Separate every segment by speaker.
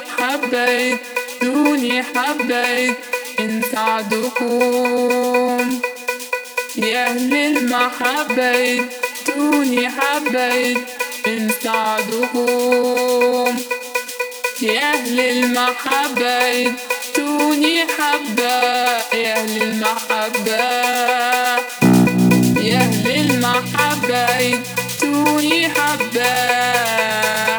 Speaker 1: المحبة ادوني حبة من سعدكم يا أهل المحبة ادوني حبة من سعدكم يا أهل المحبة ادوني حبة. يا أهل المحبة يا أهل المحبة ادوني حبة.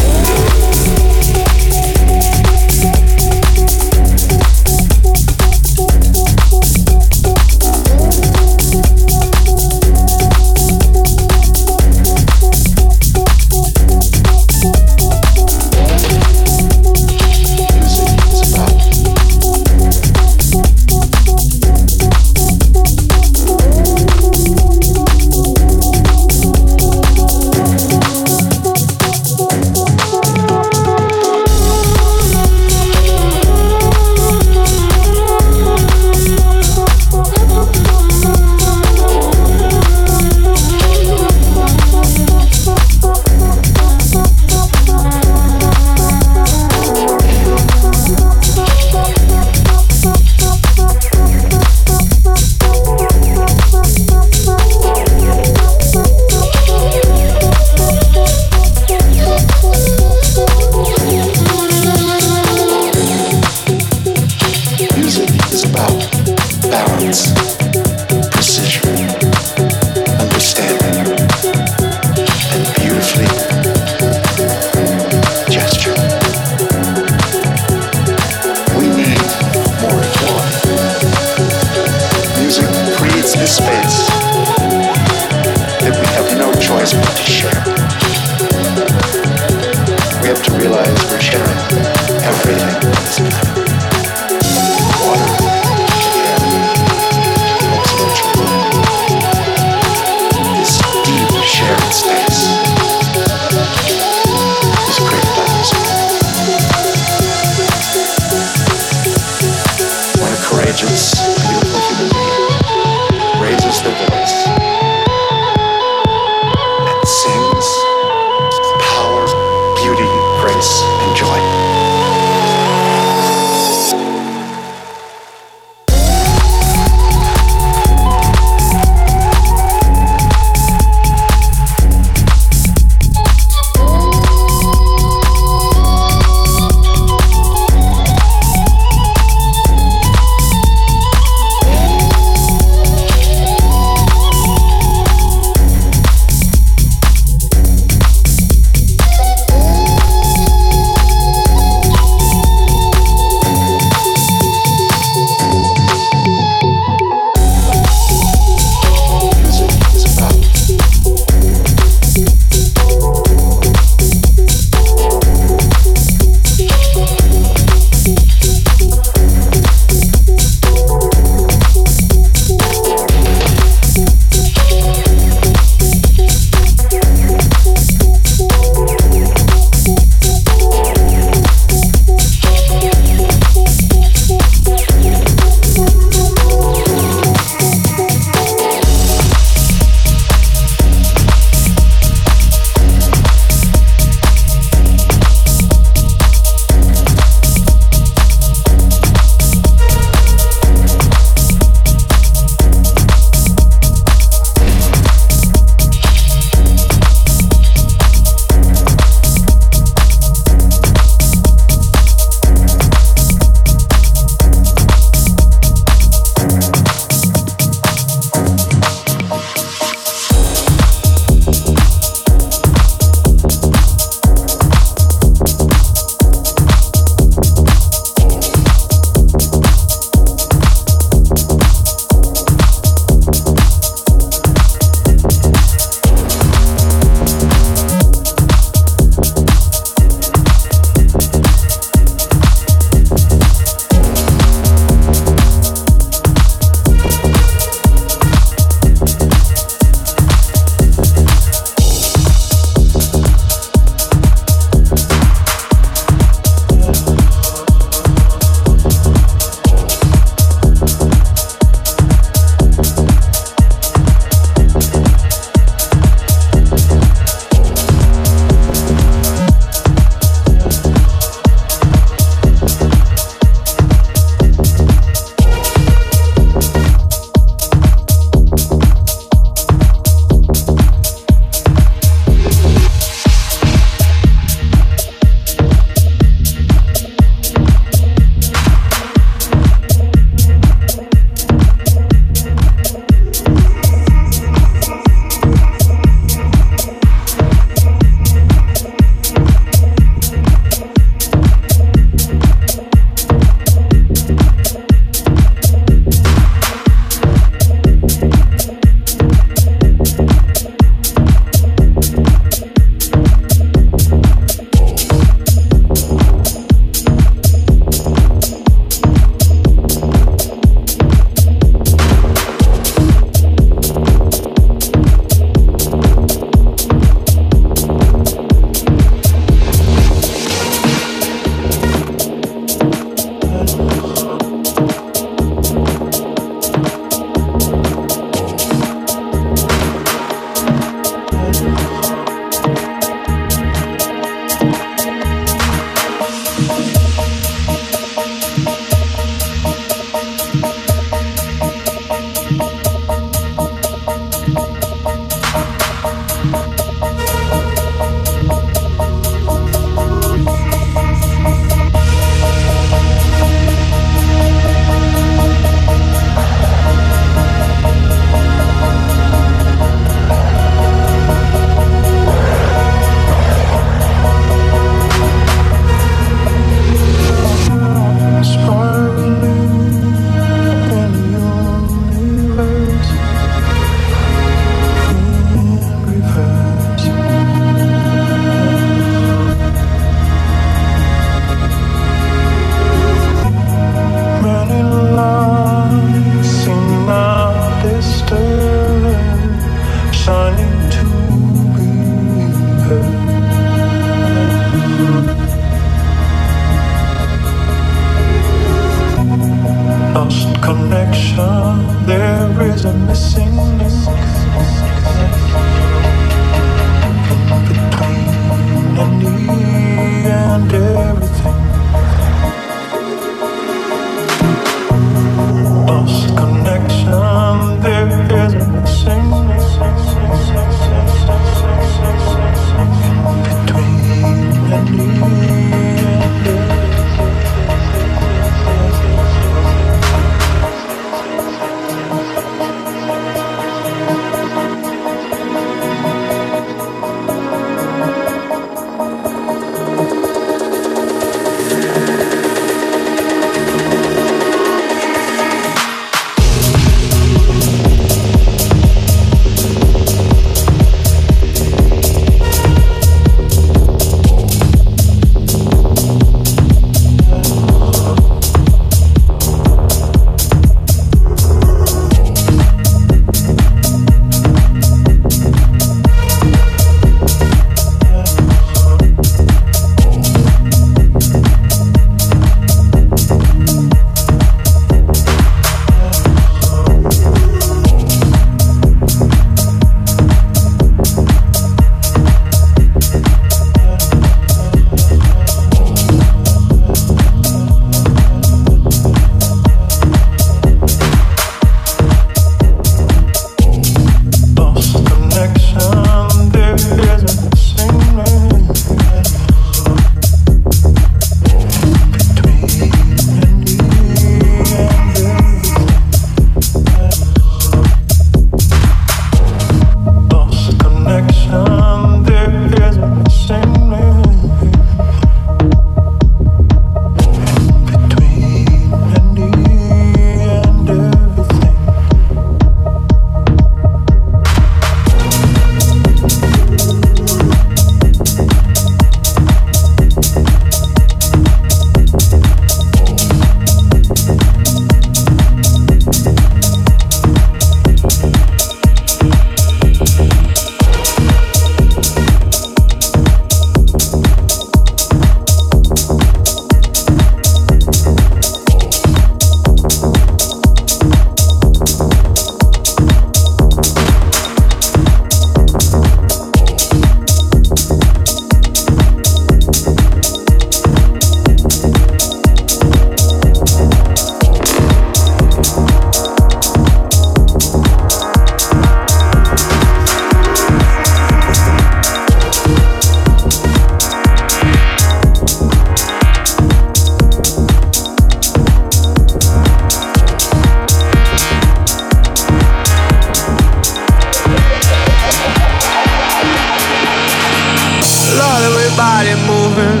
Speaker 2: Love the way body moving.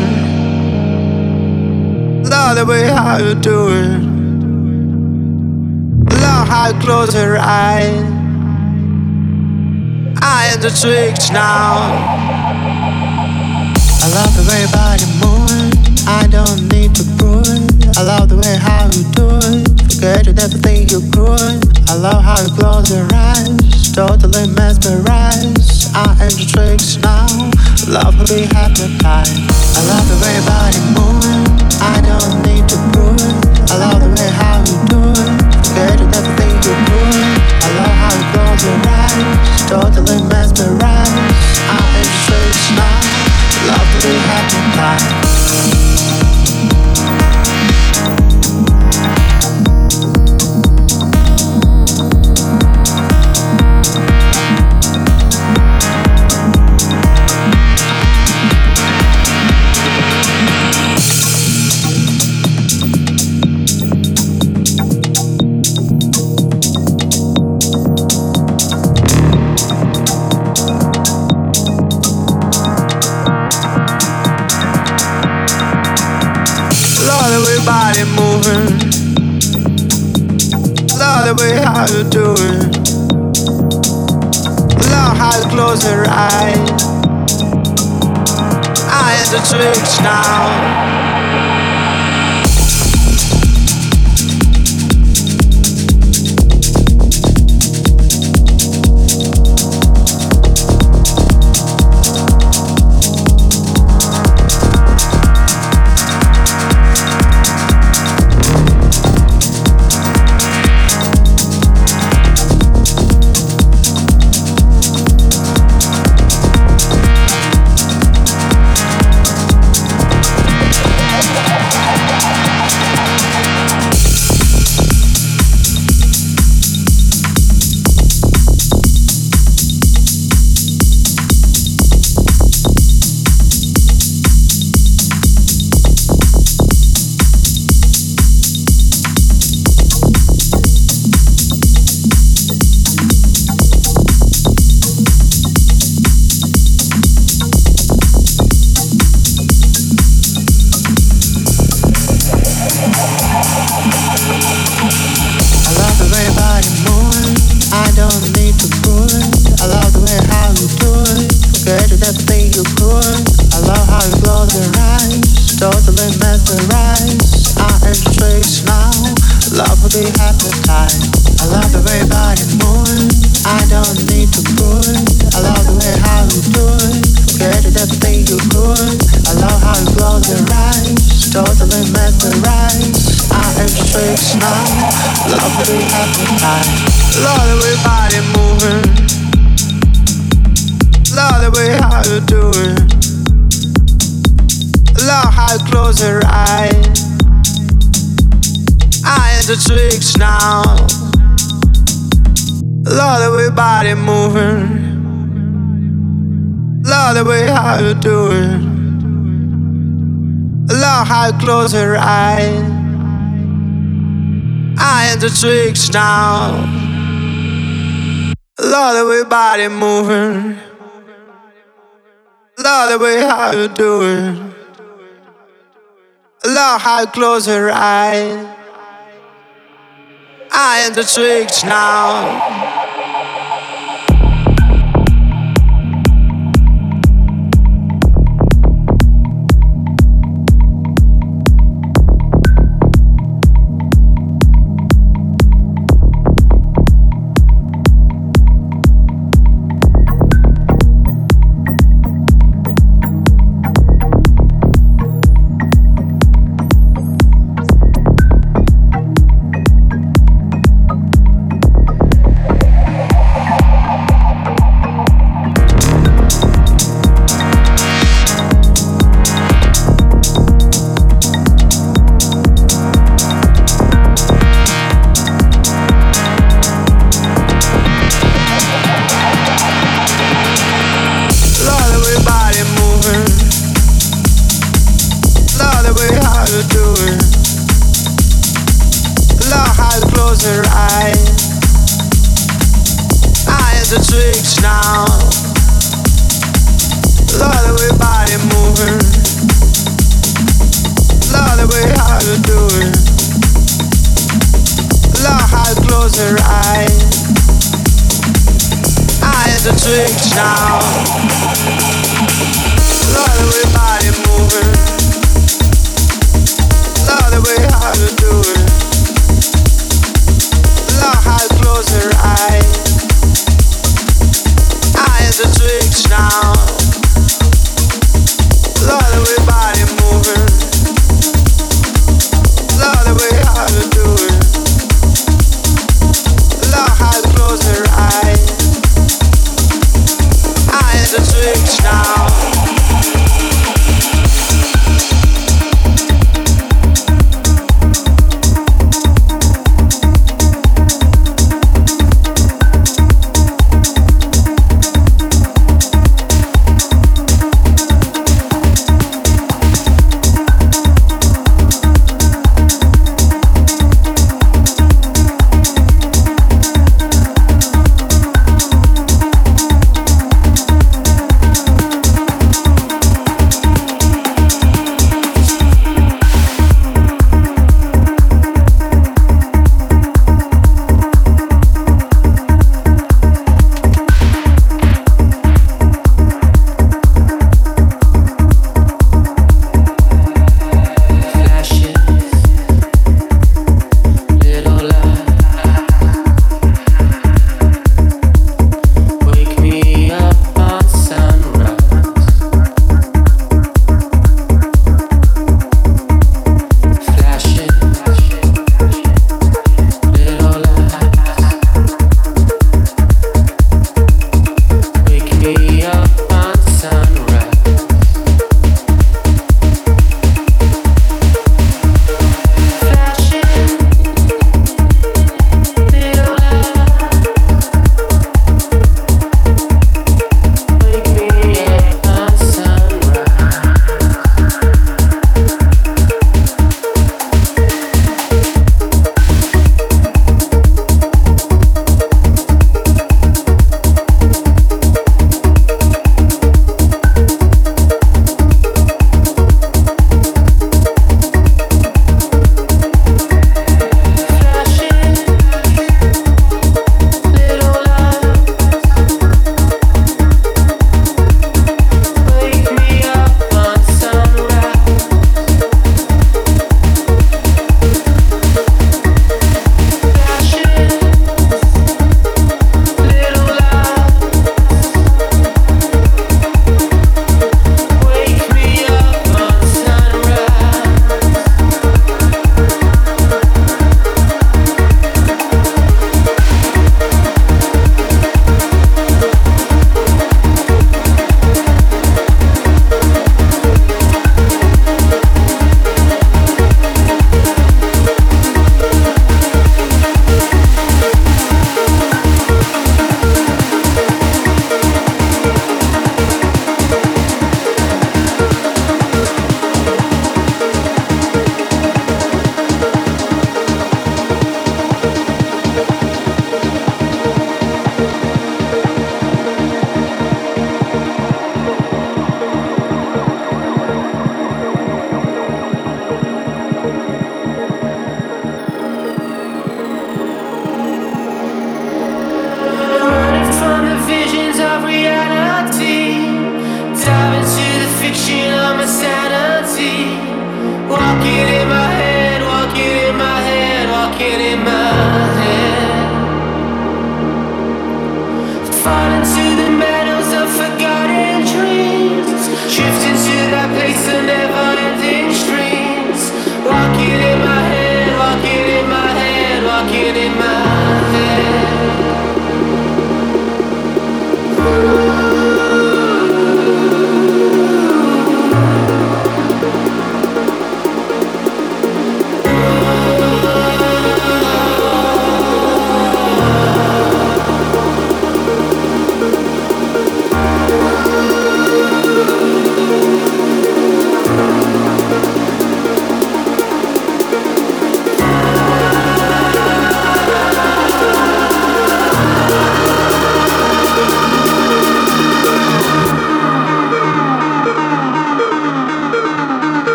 Speaker 2: Love the way how you do it. Love how you close your eyes. I am the tricks now.
Speaker 3: I love the way your body moving. I don't need to prove it. I love the way how you do it. Forget it, everything you're doing. I love how you close your eyes totally mesmerized. I am the tricks now. Love will be hypnotized. I love the way your body moving. I don't need to prove it. I love the way how you do it. Forgetting everything you do. I love how you close your eyes. Totally mesmerized. I am the tricks now. Love will be hypnotized.
Speaker 2: the way how you doing? Love has closed her eyes. I am the church now. Close her eyes. I am the tricks now. Love the way body moving. Love the way how you doing. Love how you close her eyes. I am the tricks now. Love the way how you do it. Lord had closed her eyes. I am the tricks now.